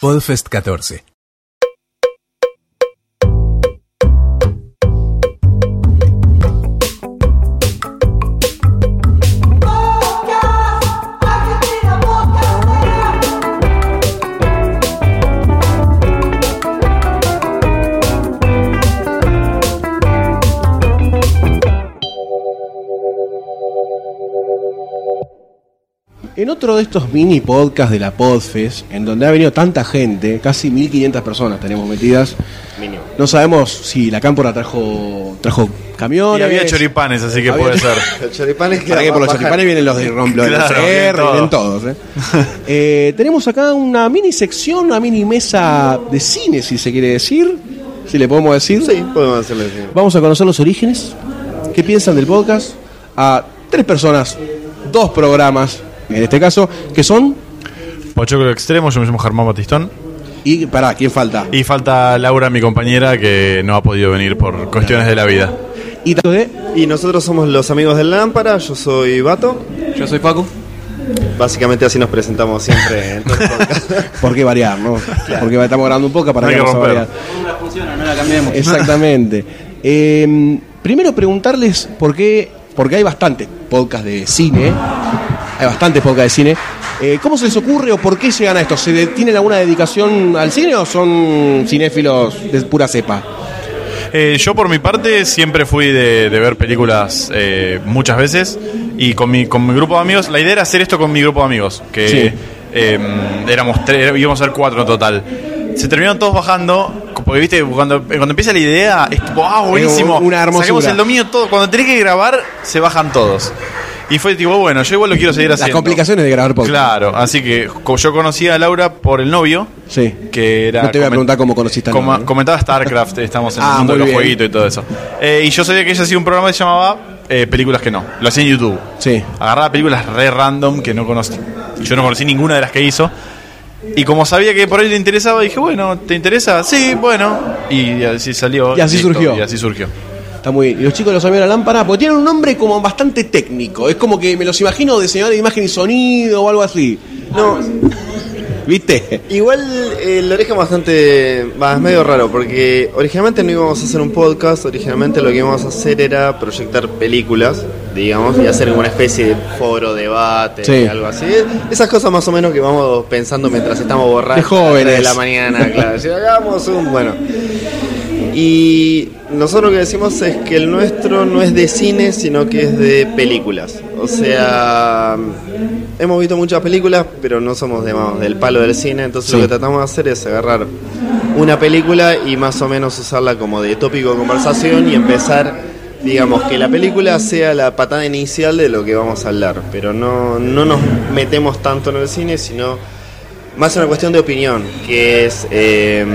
Podfest 14. En otro de estos mini podcasts de la Podfest, en donde ha venido tanta gente, casi 1500 personas tenemos metidas. Mínimo. No sabemos si la cámpora trajo trajo camiones. Y había choripanes, así que Había- puede ser. Los choripanes Para que por los choripanes vienen los de Romplo, de los Claro, R, vienen todos. vienen todos. ¿eh? Eh, tenemos acá una mini sección, una mini mesa de cine, si se quiere decir. Si le podemos decir. Sí, podemos hacerlo así. Vamos a conocer los orígenes. ¿Qué piensan del podcast? A tres personas, dos programas, en este caso, que son. Pochoclo extremo, yo me llamo Germán Batistón. Y pará, ¿quién falta? Y falta Laura, mi compañera, que no ha podido venir por cuestiones de la vida. Y tanto de. Y nosotros somos los amigos de la lámpara, yo soy Vato. Yo soy Facu. Básicamente así nos presentamos siempre en todo el podcast. ¿Por qué variar, no? Porque estamos grabando un poco para No que que vamos a romper. variar. Funciona, no la cambiemos. Exactamente. Eh, primero preguntarles por qué, porque hay bastantes podcasts de cine, hay bastantes podcasts de cine. Eh, ¿Cómo se les ocurre o por qué llegan a esto? ¿Se ¿Tienen alguna dedicación al cine o son cinéfilos de pura cepa? Eh, yo por mi parte siempre fui de, de ver películas eh, muchas veces y con mi, con mi grupo de amigos, la idea era hacer esto con mi grupo de amigos, que Sí. eh, éramos tres, íbamos a ser cuatro en total. Se terminaron todos bajando, porque viste, cuando, cuando empieza la idea, es tipo, ah, buenísimo, una hermosura. saquemos el dominio todo, cuando tenés que grabar, se bajan todos. Y fue tipo, bueno, yo igual lo quiero seguir Las haciendo. complicaciones de grabar podcast. Claro, así que yo conocí a Laura por el novio, Sí. que era... No te voy a preguntar cómo conociste Coma- novio. Comentaba StarCraft, estamos en Ah, el mundo muy de los bien. jueguitos y todo eso. Eh, y yo sabía que ella hacía un programa que se llamaba eh, Películas que no. Lo hacía en YouTube. Sí. Agarraba películas re random que no conocí. Yo no conocí ninguna de las que hizo. Y como sabía que por ahí le interesaba, dije, bueno, ¿te interesa? Sí, bueno. Y así salió. Y así surgió. Y así surgió. Está muy bien. Y los chicos de los amigos de la lámpara, porque tienen un nombre como bastante técnico. Es como que me los imagino diseñador de imagen y sonido o algo así. No, ¿Viste? igual eh, origen bastante. Va, es medio raro, porque originalmente no íbamos a hacer un podcast, originalmente lo que íbamos a hacer era proyectar películas, digamos, y hacer una especie de foro, debate, Sí. algo así. Esas cosas más o menos que vamos pensando mientras estamos borrachos. De jóvenes. de la mañana, claro. Si hagamos un. Bueno. Y nosotros lo que decimos es que el nuestro no es de cine, sino que es de películas. O sea, hemos visto muchas películas, pero no somos digamos, del palo del cine, entonces Sí. lo que tratamos de hacer es agarrar una película y más o menos usarla como de tópico de conversación y empezar, digamos, que la película sea la patada inicial de lo que vamos a hablar, pero no, no nos metemos tanto en el cine, sino más una cuestión de opinión, que es... eh,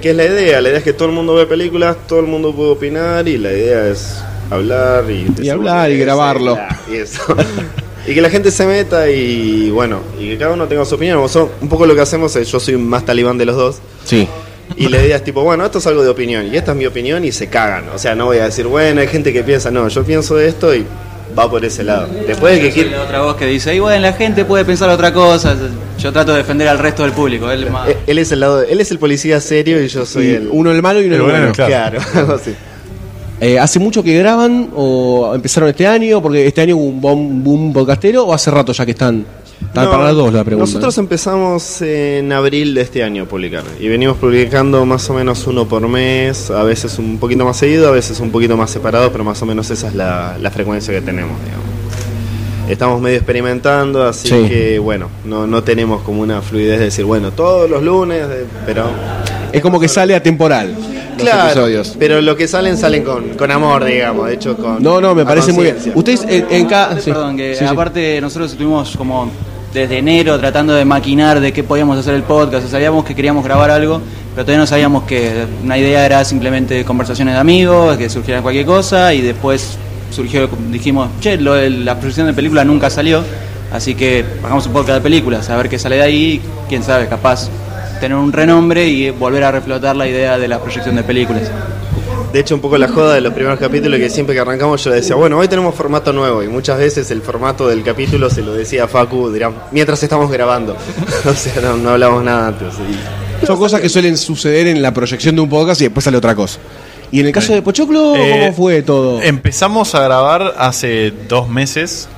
que es la idea, la idea es que todo el mundo ve películas, todo el mundo puede opinar y la idea es hablar y, decir hablar y grabarlo. y eso. y que la gente se meta y bueno, y que cada uno tenga su opinión. Un poco lo que hacemos es, yo soy más talibán de los dos, Sí. y la idea es tipo, bueno, esto es algo de opinión, y esta es mi opinión y se cagan. O sea, no voy a decir, bueno, hay gente que piensa, no, yo pienso de esto y va por ese lado. Después de que la otra voz que dice, y bueno, la gente puede pensar otra cosa. Yo trato de defender al resto del público. Él más- Él- Él es el lado, él es el policía serio y yo soy Sí, el Uno el malo y uno el El bueno, bueno. claro. Eh, ¿Hace mucho que graban o empezaron este año? Porque este año hubo un boom, boom podcastero o hace rato ya que están. No, para las dos la pregunta. Nosotros empezamos en abril de este año a publicar y venimos publicando más o menos uno por mes, a veces un poquito más seguido, a veces un poquito más separado, pero más o menos esa es la, la frecuencia que tenemos, digamos. Estamos medio experimentando, así Sí. que bueno, no, no tenemos como una fluidez de decir, bueno, todos los lunes, eh, pero... Es como que sale atemporal Claro, episodios. pero lo que salen, salen con, con amor, digamos, de hecho con... No, no, me a parece muy bien. Ustedes en, en cada. sí, Perdón, que sí, sí. aparte nosotros estuvimos como desde enero tratando de maquinar de qué podíamos hacer el podcast. Sabíamos que queríamos grabar algo, pero todavía no sabíamos que una idea era simplemente conversaciones de amigos, que surgiera cualquier cosa y después surgió, dijimos, che, lo la proyección de película nunca salió, así que hagamos un podcast de películas, a ver qué sale de ahí, quién sabe, capaz tener un renombre y volver a reflotar la idea de la proyección de películas. De hecho, un poco la joda de los primeros capítulos que siempre que arrancamos yo le decía, bueno, hoy tenemos formato nuevo y muchas veces el formato del capítulo se lo decía a Facu dirán, mientras estamos grabando. o sea, no, no hablamos nada antes. y- Son cosas que suelen suceder en la proyección de un podcast y después sale otra cosa. Y en el caso de Pochoclo, Eh, ¿cómo fue todo? Empezamos a grabar hace dos meses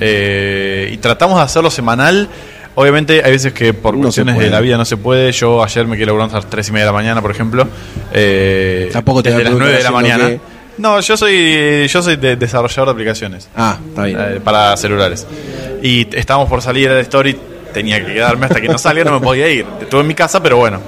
eh, y tratamos de hacerlo semanal. Obviamente hay veces que por No cuestiones de la vida no se puede. Yo ayer me quedé laburando a las 3 y media de la mañana, por ejemplo. Eh, Tampoco te desde las 9 de la mañana. No, yo soy yo soy de- desarrollador de aplicaciones Ah, está bien. eh, para celulares. Y estábamos por salir de Story, tenía que quedarme hasta que no salga, no me podía ir. Estuve en mi casa, pero bueno.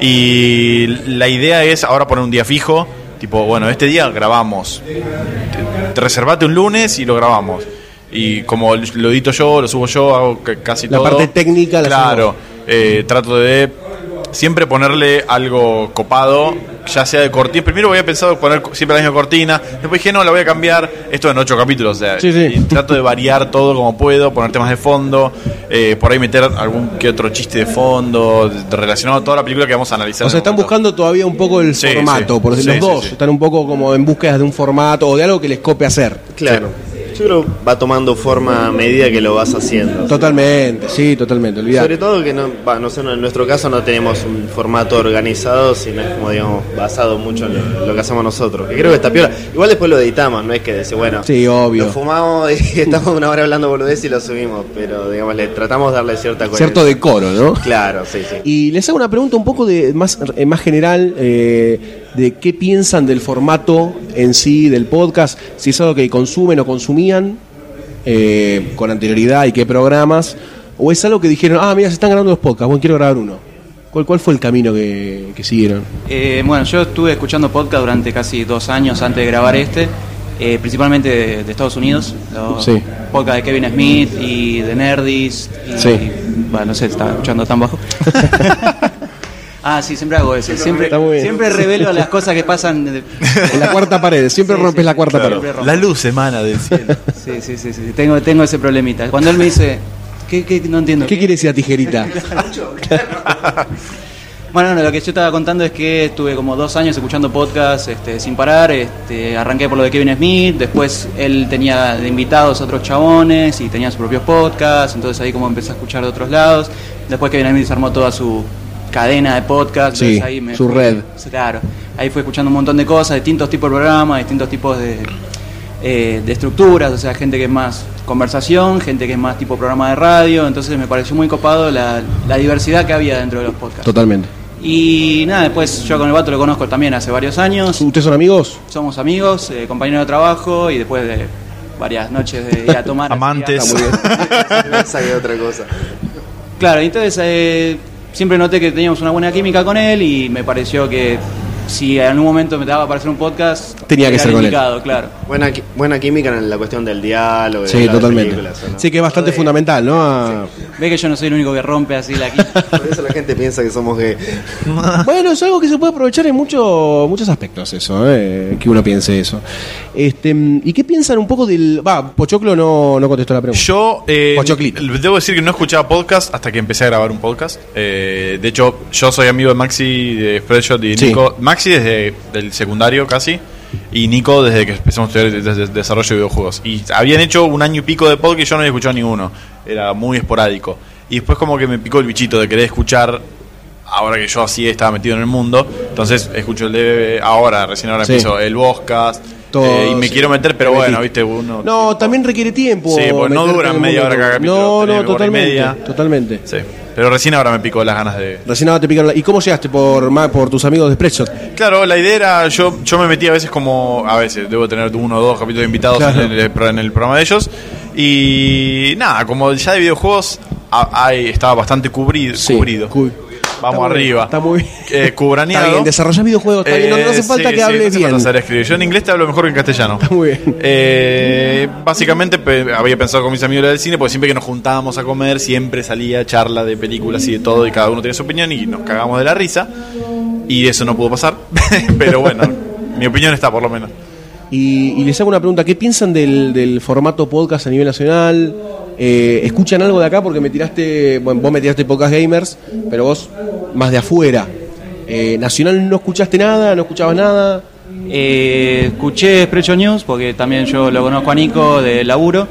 Y la idea es ahora poner un día fijo, tipo, bueno, este día grabamos. Te- te reservate un lunes y lo grabamos. Y como lo edito yo, lo subo yo, hago ca- casi La todo. parte técnica la Claro, eh, trato de siempre ponerle algo copado, ya sea de cortina. Primero había pensado poner siempre la misma cortina, después dije, no, la voy a cambiar. Esto en ocho capítulos, o sea, Sí, sí. y trato de variar todo como puedo, poner temas de fondo, eh, por ahí meter algún que otro chiste de fondo, relacionado a toda la película que vamos a analizar. O sea, están momento. buscando todavía un poco el Sí, formato, sí. por decir, Sí, los sí, dos sí. están un poco como en búsqueda de un formato o de algo que les cope hacer. Claro. Yo creo va tomando forma a medida que lo vas haciendo. Totalmente, sí, totalmente, olvidate. Sobre todo que no, va, no sé, en nuestro caso no tenemos un formato organizado, sino es como digamos basado mucho en lo, lo que hacemos nosotros. Que creo que está piola. Igual después lo editamos, no es que decir, bueno, Sí, obvio. lo fumamos y estamos una hora hablando boludez y lo subimos, pero digamos le tratamos de darle cierta coherencia. Cierto decoro, ¿no? Claro, sí, sí. Y les hago una pregunta un poco de más, eh, más general eh, de qué piensan del formato en sí del podcast, si es algo que consumen o consumían eh, con anterioridad y qué programas, o es algo que dijeron, ah, mira, se están grabando los podcasts, bueno, quiero grabar uno. ¿Cuál, cuál fue el camino que, que siguieron? Eh, bueno, yo estuve escuchando podcast durante casi dos años antes de grabar este, eh, principalmente de, de Estados Unidos, los Sí. podcast de Kevin Smith y de Nerdist. Y, Sí. Bueno, no sé, estaba escuchando tan bajo. ah, sí, siempre hago eso. Siempre, revelo las cosas que pasan. de- En la cuarta pared, siempre Sí, rompes sí, la cuarta claro. pared. La luz emana del cielo. Sí, sí, sí, sí, tengo, tengo ese problemita. Cuando él me dice, ¿qué, qué? no entiendo. ¿Qué quiere decir la tijerita? Bueno, no, lo que yo estaba contando es que estuve como dos años escuchando podcast este, sin parar. Este, arranqué por lo de Kevin Smith, después él tenía de invitados a otros chabones y tenía sus propios podcasts, entonces ahí como empecé a escuchar de otros lados. Después Kevin Smith se armó toda su cadena de podcast. Sí, ahí me su fui- red. Claro, ahí fui escuchando un montón de cosas, distintos tipos de programas, distintos tipos de, eh, de estructuras, o sea, gente que es más conversación, gente que es más tipo programa de radio, entonces me pareció muy copado la, la diversidad que había dentro de los podcasts. Totalmente. Y nada, después yo con el vato lo conozco también hace varios años. ¿Ustedes son amigos? Somos amigos, eh, compañeros de trabajo y después de varias noches de ir a tomar. así, Amantes. hasta muy bien. Esa otra cosa. Claro, entonces eh, siempre noté que teníamos una buena química con él y me pareció que si en algún momento me daba para hacer un podcast, Tenía que ser con él. claro. Buena, buena química en la cuestión del diálogo. y Sí, de totalmente. películas, ¿o no? Sí, que es bastante fundamental, ¿no? A- Ve que yo no soy el único que rompe así la química. Por eso la gente piensa que somos gay. Bueno, es algo que se puede aprovechar en muchos muchos aspectos, eso, ¿eh? que uno piense eso. Este, ¿Y qué piensan un poco del. Va, Pochoclo no, no contestó la pregunta. Yo eh, Pochoclito. debo decir que no escuchaba podcast hasta que empecé a grabar un podcast. Eh, de hecho, yo soy amigo de Maxi de Spreadshot y Sí. Nico. Maxi desde el secundario casi. Y Nico desde que empezamos a estudiar desde desarrollo de videojuegos. Y habían hecho un año y pico de podcast y yo no había escuchado ninguno. Era muy esporádico. Y después como que me picó el bichito de querer escuchar ahora que yo así estaba metido en el mundo. Entonces escucho el de ahora, recién ahora Sí. empiezo el podcast. Eh, y me quiero meter, pero bueno, viste, uno... No, también requiere tiempo. Sí, porque no duran media hora cada capítulo, No, no, totalmente. media. Totalmente. Sí, pero recién ahora me picó las ganas de... Recién ahora te picaron la- ¿Y cómo llegaste? ¿Por, por tus amigos de Spreadshot? Claro, la idea era, yo, yo me metí a veces como, a veces, debo tener uno o dos capítulos de invitados Claro. en, el, en el programa de ellos. Y nada, como ya de videojuegos a- hay- estaba bastante cubri- Sí, cubrido. cu- Vamos Está muy bien, arriba. está muy bien. Eh, cubraneado. Está bien, desarrollar videojuegos, está bien, no- no hace Eh, falta sí, que sí, no hace bien. saber escribir. Yo en inglés te hablo mejor que en castellano. Está muy bien. Eh, básicamente había pensado con mis amigos del cine, porque siempre que nos juntábamos a comer, siempre salía charla de películas y de todo, y cada uno tenía su opinión y nos cagamos de la risa. Y eso no pudo pasar. Pero bueno, mi opinión está por lo menos. Y, y les hago una pregunta, ¿qué piensan del, del formato podcast a nivel nacional? Eh, ¿Escuchan algo de acá? Porque me tiraste, bueno, vos me tiraste podcast gamers, pero vos más de afuera. Eh, ¿Nacional no escuchaste nada? ¿No escuchabas nada? Eh, escuché Sprecho News porque también yo lo conozco a Nico de laburo.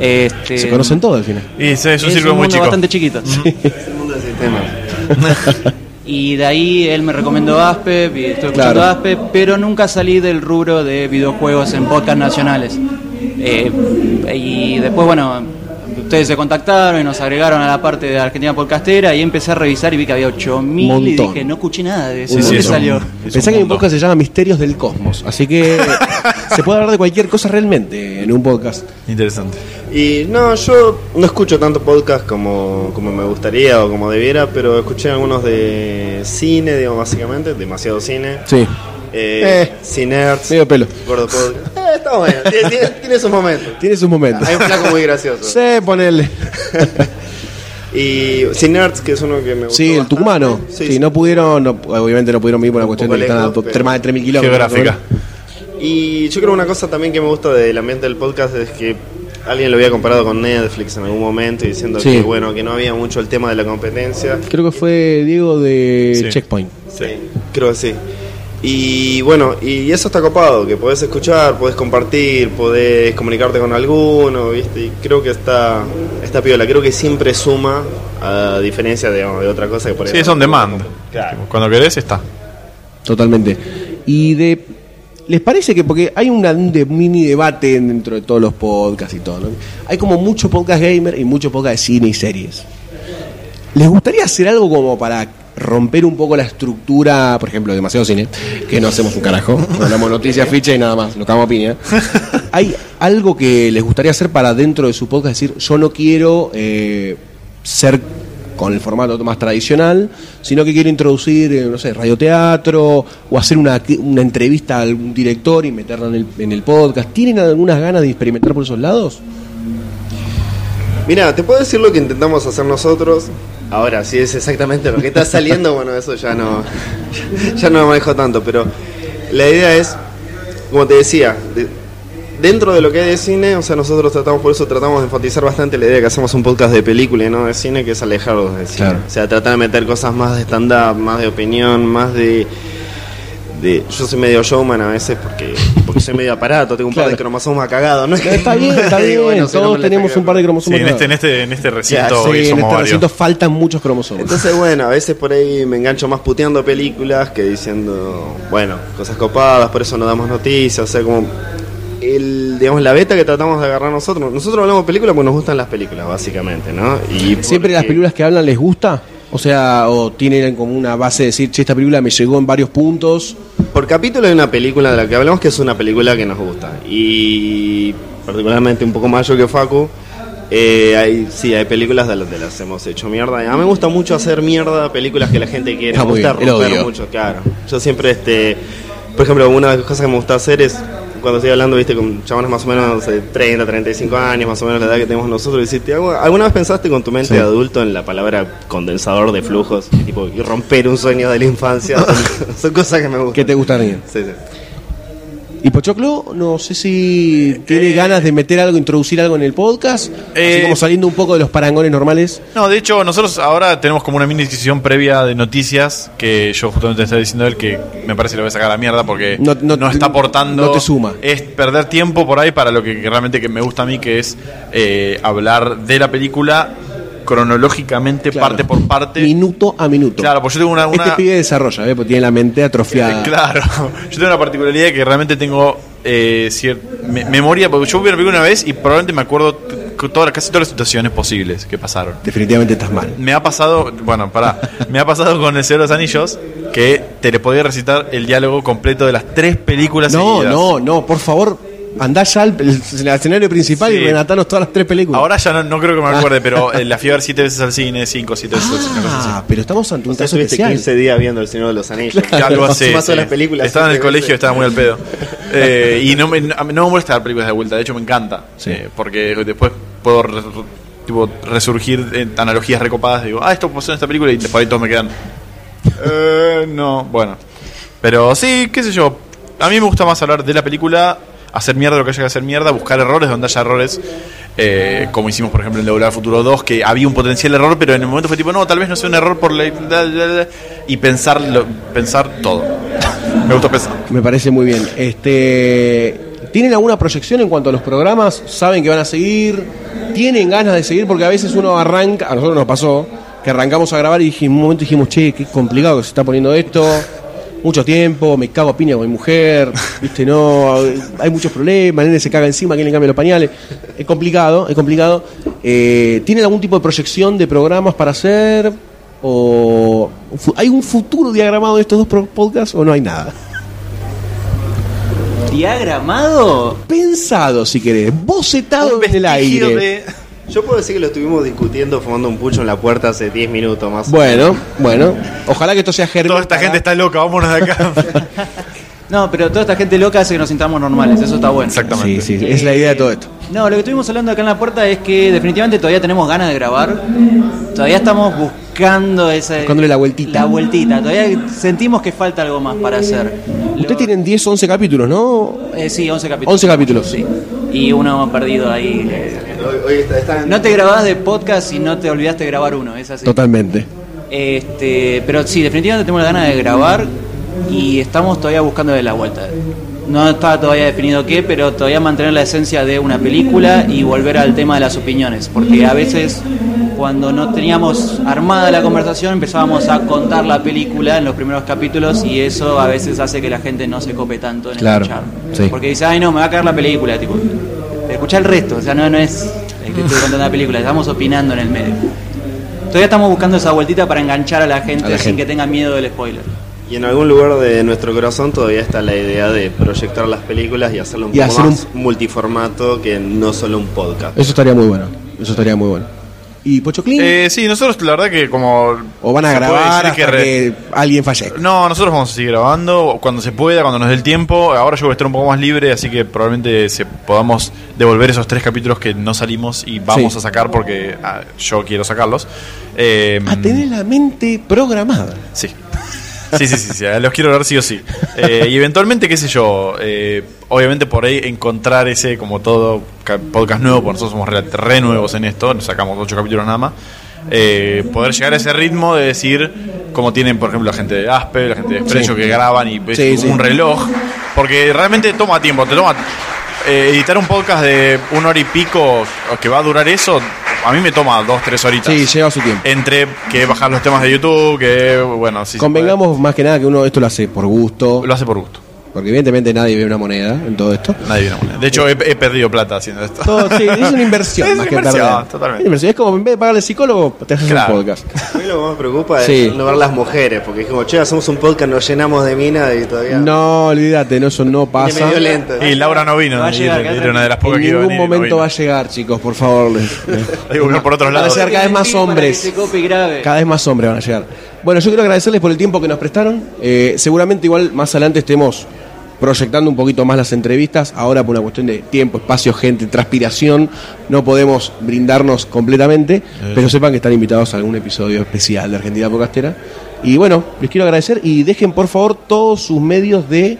Este, Se conocen todos al final. Y es, es un círculo muy mundo chico. bastante chiquito. Es el mundo del sistema. Y de ahí él me recomendó Aspe, y estoy escuchando Claro. Aspe, pero nunca salí del rubro de videojuegos en podcast nacionales. Eh, y después, bueno, ustedes se contactaron y nos agregaron a la parte de Argentina Podcastera y empecé a revisar y vi que había 8000 y dije, no escuché nada de eso. Sí, sí, ¿Dónde es un- salió? es Pensá un que mi mundo. podcast se llama Misterios del Cosmos, así que se puede hablar de cualquier cosa realmente en un podcast. Interesante. Y no, yo no escucho tanto podcast como, como me gustaría o como debiera, pero escuché algunos de cine, digamos, básicamente, demasiado cine. Sí, Eh, Eh. Cinerts, medio pelo. Gordo Podcast. Está bueno, tiene, sus momentos. Tiene sus momentos. Hay un flaco muy gracioso. Sí, ponele. Y Cinerts, que es uno que me gustó. Sí, el bastante. tucumano. Sí, no pudieron, no- obviamente no pudieron vivir por una Un cuestión de que están a más de 3.000 kilómetros. Geográfica. Y yo creo una cosa también que me gusta del ambiente del podcast es que alguien lo había comparado con Netflix en algún momento y diciendo Sí. que bueno, que no había mucho el tema de la competencia. Creo que fue Diego de Sí. Checkpoint. Sí, creo que sí. Y bueno, y eso está copado, que podés escuchar, podés compartir, podés comunicarte con alguno, ¿viste? Y creo que está, está piola, creo que siempre suma, a diferencia de, de otra cosa que por. Sí, es on demand. Claro. Cuando querés, está. Totalmente. Y de. ¿Les parece que, porque hay una- un de- mini debate dentro de todos los podcasts y todo, ¿no? Hay como mucho podcast gamer y mucho podcast de cine y series. ¿Les gustaría hacer algo como para romper un poco la estructura, por ejemplo, demasiado cine, que no hacemos un carajo, no hablamos noticias, ficha y nada más, no cagamos piña? ¿Hay algo que les gustaría hacer para dentro de su podcast decir, yo no quiero eh, ser con el formato más tradicional, sino que quiero introducir, eh, no sé, radioteatro o hacer una, una entrevista a algún director y meterla en el, en el podcast? ¿Tienen algunas ganas de experimentar por esos lados? Mira, te puedo decir lo que intentamos hacer nosotros. Ahora, si es exactamente lo que está saliendo, bueno, eso ya no, ya no lo manejo tanto, pero la idea es, como te decía, de- dentro de lo que hay de cine, o sea, nosotros tratamos, por eso tratamos de enfatizar bastante la idea de que hacemos un podcast de película y no de cine, que es alejarlos del cine. Claro. O sea, tratar de meter cosas más de stand-up, más de opinión, más de... de yo soy medio showman a veces porque, porque soy medio aparato, tengo un par de cromosomas cagados, ¿no? es que- Está bien, está bien, bueno, si no todos la tenemos un par de Sí, cromosomas. en este, en este, en este recinto Ya, Sí, hoy en este varios. recinto faltan muchos cromosomas. Entonces, bueno, a veces por ahí me engancho más puteando películas que diciendo, bueno, cosas copadas, por eso no damos noticias, o sea, como el, digamos, la beta que tratamos de agarrar nosotros. Nosotros hablamos de películas porque nos gustan las películas, básicamente, ¿no? Y ¿Siempre porque- las películas que hablan les gusta? O sea, o tienen como una base de decir, che, esta película me llegó en varios puntos. Por capítulo hay una película de la que hablamos que es una película que nos gusta. Y particularmente un poco más yo que Facu. eh, hay, sí, hay películas de las de las hemos hecho mierda. A mí me gusta mucho hacer mierda películas que la gente quiere. Me gusta bien, romper mucho, claro. Yo siempre, este, por ejemplo, una de las cosas que me gusta hacer es cuando estoy hablando, viste, con chavales más o menos de 30, 35 años, más o menos la edad que tenemos nosotros, decirte, ¿alguna vez pensaste con tu mente Sí. de adulto en la palabra condensador de flujos? Tipo, y romper un sueño de la infancia. son, son cosas que me gustan. ¿Qué te gustaría? Sí, sí. Y Pochoclo, no sé si tiene ganas de meter algo, introducir algo en el podcast, así Eh, como saliendo un poco de los parangones normales. No, de hecho, nosotros ahora tenemos como una mini discusión previa de noticias que yo justamente estaba diciendo a él que me parece que lo voy a sacar a la mierda porque No- no, no- está aportando. no te suma. Es perder tiempo por ahí para lo que, que realmente que me gusta a mí, que es eh, hablar de la película cronológicamente, Claro. parte por parte. Minuto a minuto. Claro, pues yo tengo una. una- Este pibe desarrolla, ¿eh? porque tiene la mente atrofiada. Eh, Claro, yo tengo una particularidad que realmente tengo eh, me- memoria, porque yo vi una película una vez y probablemente me acuerdo todas, casi todas las situaciones posibles que pasaron. Definitivamente estás mal. Me ha pasado, bueno, pará, me ha pasado con El Señor de los Anillos que te le podía recitar el diálogo completo de las tres películas No, seguidas. no, no, por favor, andá ya al el, el escenario principal Sí. y relatanos todas las tres películas. Ahora ya no, no creo que me acuerde, pero eh, la fui a ver siete veces al cine, cinco, siete veces al cine. Ah, pero estamos ante un O sea, caso especial. 15 días viendo El Señor de los Anillos. Algo así. Sumás todas sí. las películas. Estaba en el colegio, estaba muy al pedo. Eh, y no me, no me molesta ver películas de vuelta, de hecho me encanta. Sí. Eh, porque después puedo re- tipo, resurgir en analogías recopadas. Digo, ah, esto pasó en esta película y por ahí todos me quedan. Eh, no, bueno. Pero sí, qué sé yo. A mí me gusta más hablar de la película, hacer mierda lo que haya que hacer mierda, buscar errores donde haya errores. eh, como hicimos, por ejemplo, en Doblar Futuro 2, que había un potencial error, pero en el momento fue tipo, no, tal vez no sea un error por la. y pensar, lo- pensar todo. Me gustó pesado. Me parece muy bien. Este, ¿Tienen alguna proyección en cuanto a los programas? ¿Saben que van a seguir? ¿Tienen ganas de seguir? Porque a veces uno arranca, a nosotros nos pasó, que arrancamos a grabar y en un momento dijimos, che, qué complicado que se está poniendo esto. Mucho tiempo, me cago a piña con mi mujer, viste, no, hay muchos problemas, el nene se caga encima, ¿quién le cambia los pañales? Es complicado, es complicado. Eh, ¿Tienen algún tipo de proyección de programas para hacer? ¿O hay un futuro diagramado de estos dos podcasts o no hay nada? ¿Diagramado? pensado, si querés, bocetado Un en el aire. de- Yo puedo decir que lo estuvimos discutiendo, fumando un pucho en la puerta hace 10 minutos más. Bueno, bueno, ojalá que esto sea germen. Toda esta para- gente está loca, vámonos de acá. No, pero toda esta gente loca hace que nos sintamos normales, eso está bueno. Exactamente. Sí, sí, es la idea de todo esto. No, lo que estuvimos hablando acá en la puerta es que definitivamente todavía tenemos ganas de grabar. Todavía estamos buscando esa. Buscándole la vueltita. La vueltita. Todavía sentimos que falta algo más para hacer. Ustedes Lo- tienen 10, 11 capítulos, ¿no? eh, sí, 11 capítulos. 11 capítulos. Sí. Y uno perdido ahí. No te grabás de podcast y no te olvidaste de grabar uno, es así. Totalmente. Este, pero sí, definitivamente tenemos ganas de grabar y estamos todavía buscando de la vuelta. No está todavía definido qué, pero todavía mantener la esencia de una película y volver al tema de las opiniones, porque a veces cuando no teníamos armada la conversación empezábamos a contar la película en los primeros capítulos y eso a veces hace que la gente no se cope tanto en Claro, escuchar. sí. Porque dice, ay no, me va a caer la película, tipo, escucha el resto, o sea, no, no es el que estoy contando la película, estamos opinando en el medio. Todavía estamos buscando esa vueltita para enganchar a la gente A la sin gente. que tenga miedo del spoiler. Y en algún lugar de nuestro corazón todavía está la idea de proyectar las películas y hacerlo un Y poco hacer un- más multiformato que no solo un podcast. Eso estaría muy bueno. Eso estaría muy bueno. ¿Y Pocho Clean? Eh, sí, nosotros la verdad que como... ¿O van a grabar hasta re- que alguien falle? No, nosotros vamos a seguir grabando cuando se pueda, cuando nos dé el tiempo. Ahora yo voy a estar un poco más libre, así que probablemente se podamos devolver esos tres capítulos que no salimos y vamos Sí. a sacar porque ah, yo quiero sacarlos. Eh, A tener la mente programada. Sí. Sí, sí, sí, sí, los quiero ver sí o sí. Eh, y eventualmente, qué sé yo, eh, obviamente por ahí encontrar ese, como todo ca- podcast nuevo, porque nosotros somos re, re nuevos en esto, nos sacamos ocho capítulos nada más, eh, poder llegar a ese ritmo de decir, como tienen, por ejemplo, la gente de Aspe, la gente de Expresso Sí. que graban y es Sí, sí. un reloj, porque realmente toma tiempo, te toma... eh, editar un podcast de una hora y pico que va a durar eso, a mí me toma dos, tres horitas. Sí, lleva su tiempo. Entre que bajar los temas de YouTube, que bueno, sí. Convengamos más que nada que uno esto lo hace por gusto. Lo hace por gusto. Porque evidentemente nadie ve una moneda en todo esto. Nadie viene a poner. De hecho, he, he perdido plata haciendo esto. Todo, sí, es una inversión Es más una que perder. totalmente. Es inversión. Es como en vez de pagarle al psicólogo, te haces Claro. un podcast. A mí lo que más me preocupa es Sí. no ver las mujeres, porque es como, che, hacemos un podcast, nos llenamos de mina y todavía. No, olvídate, no, eso no pasa. medio lento. Y Laura no vino. Va a llegar, era una de las En pocas que iba a ningún venir. y no momento va a llegar, chicos, por favor. les- Hay que buscar por otros Van a lados. ser cada vez más hombres. y. Cada vez más hombres van a llegar. Bueno, yo quiero agradecerles por el tiempo que nos prestaron. Eh, seguramente igual más adelante estemos proyectando un poquito más las entrevistas. Ahora por una cuestión de tiempo, espacio, gente, transpiración, no podemos brindarnos completamente. Pero sepan que están invitados a algún episodio especial de Argentina Podcastera. Y bueno, les quiero agradecer y dejen por favor todos sus medios de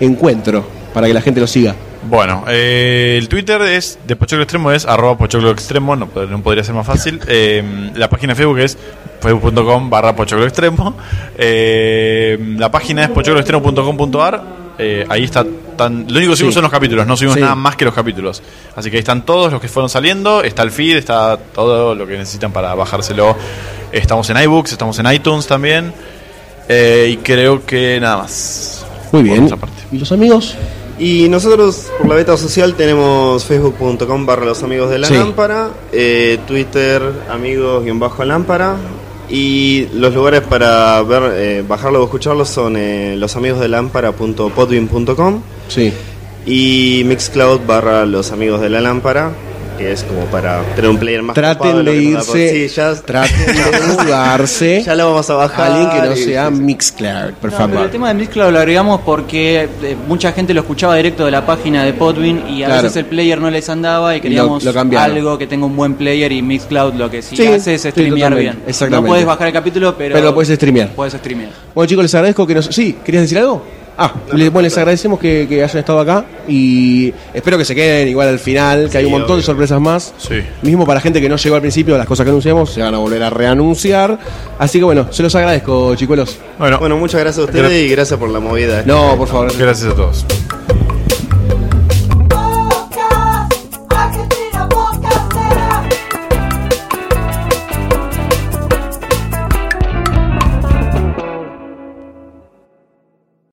encuentro para que la gente los siga. Bueno, eh, el Twitter es de Pochoclo Extremo, es arroba Pochoclo Extremo, no, no podría ser más fácil. Eh, la página de Facebook es facebook.com barra Pochoclo Extremo. Eh, la página es pochocloextremo.com.ar. Eh, ahí está tan, lo único que subimos Sí. son los capítulos, no subimos Sí. nada más que los capítulos. Así que ahí están todos los que fueron saliendo, está el feed, está todo lo que necesitan para bajárselo. Estamos en iBooks, estamos en iTunes también. Eh, y creo que nada más. Muy bien. ¿Y los amigos? Y nosotros por la beta social tenemos facebook.com barra los amigos de la Sí. lámpara, eh, Twitter amigos guion bajo lámpara y los lugares para ver, eh, bajarlo o escucharlo son eh, losamigosdelámpara.podbean.com Sí. y Mixcloud barra los amigos de la lámpara, que es como para tener un player más Traten de irse, Sí, ya, traten de mudarse ya lo vamos a a bajar. alguien que no y- sea sí, sí. Mixcloud, por No, favor. pero el tema de Mixcloud lo agregamos porque eh, mucha gente lo escuchaba directo de la página de Podwin y a Claro. veces el player no les andaba y queríamos lo algo que tenga un buen player y Mixcloud lo que sí, Sí, hace es streamear bien. exactamente. No puedes bajar el capítulo, pero, Pero lo puedes streamear. Puedes streamear. Bueno chicos, les agradezco que nos... Sí, ¿querías decir algo? Ah, le- bueno, les agradecemos que, que hayan estado acá y espero que se queden igual al final, que hay un Sí, montón de sorpresas más. Sí. Mismo para gente que no llegó al principio, las cosas que anunciamos se van a volver a reanunciar. Así que bueno, se los agradezco, chicuelos. Bueno, Bueno, muchas gracias a ustedes Gra- y gracias por la movida. No, por favor. gracias a todos.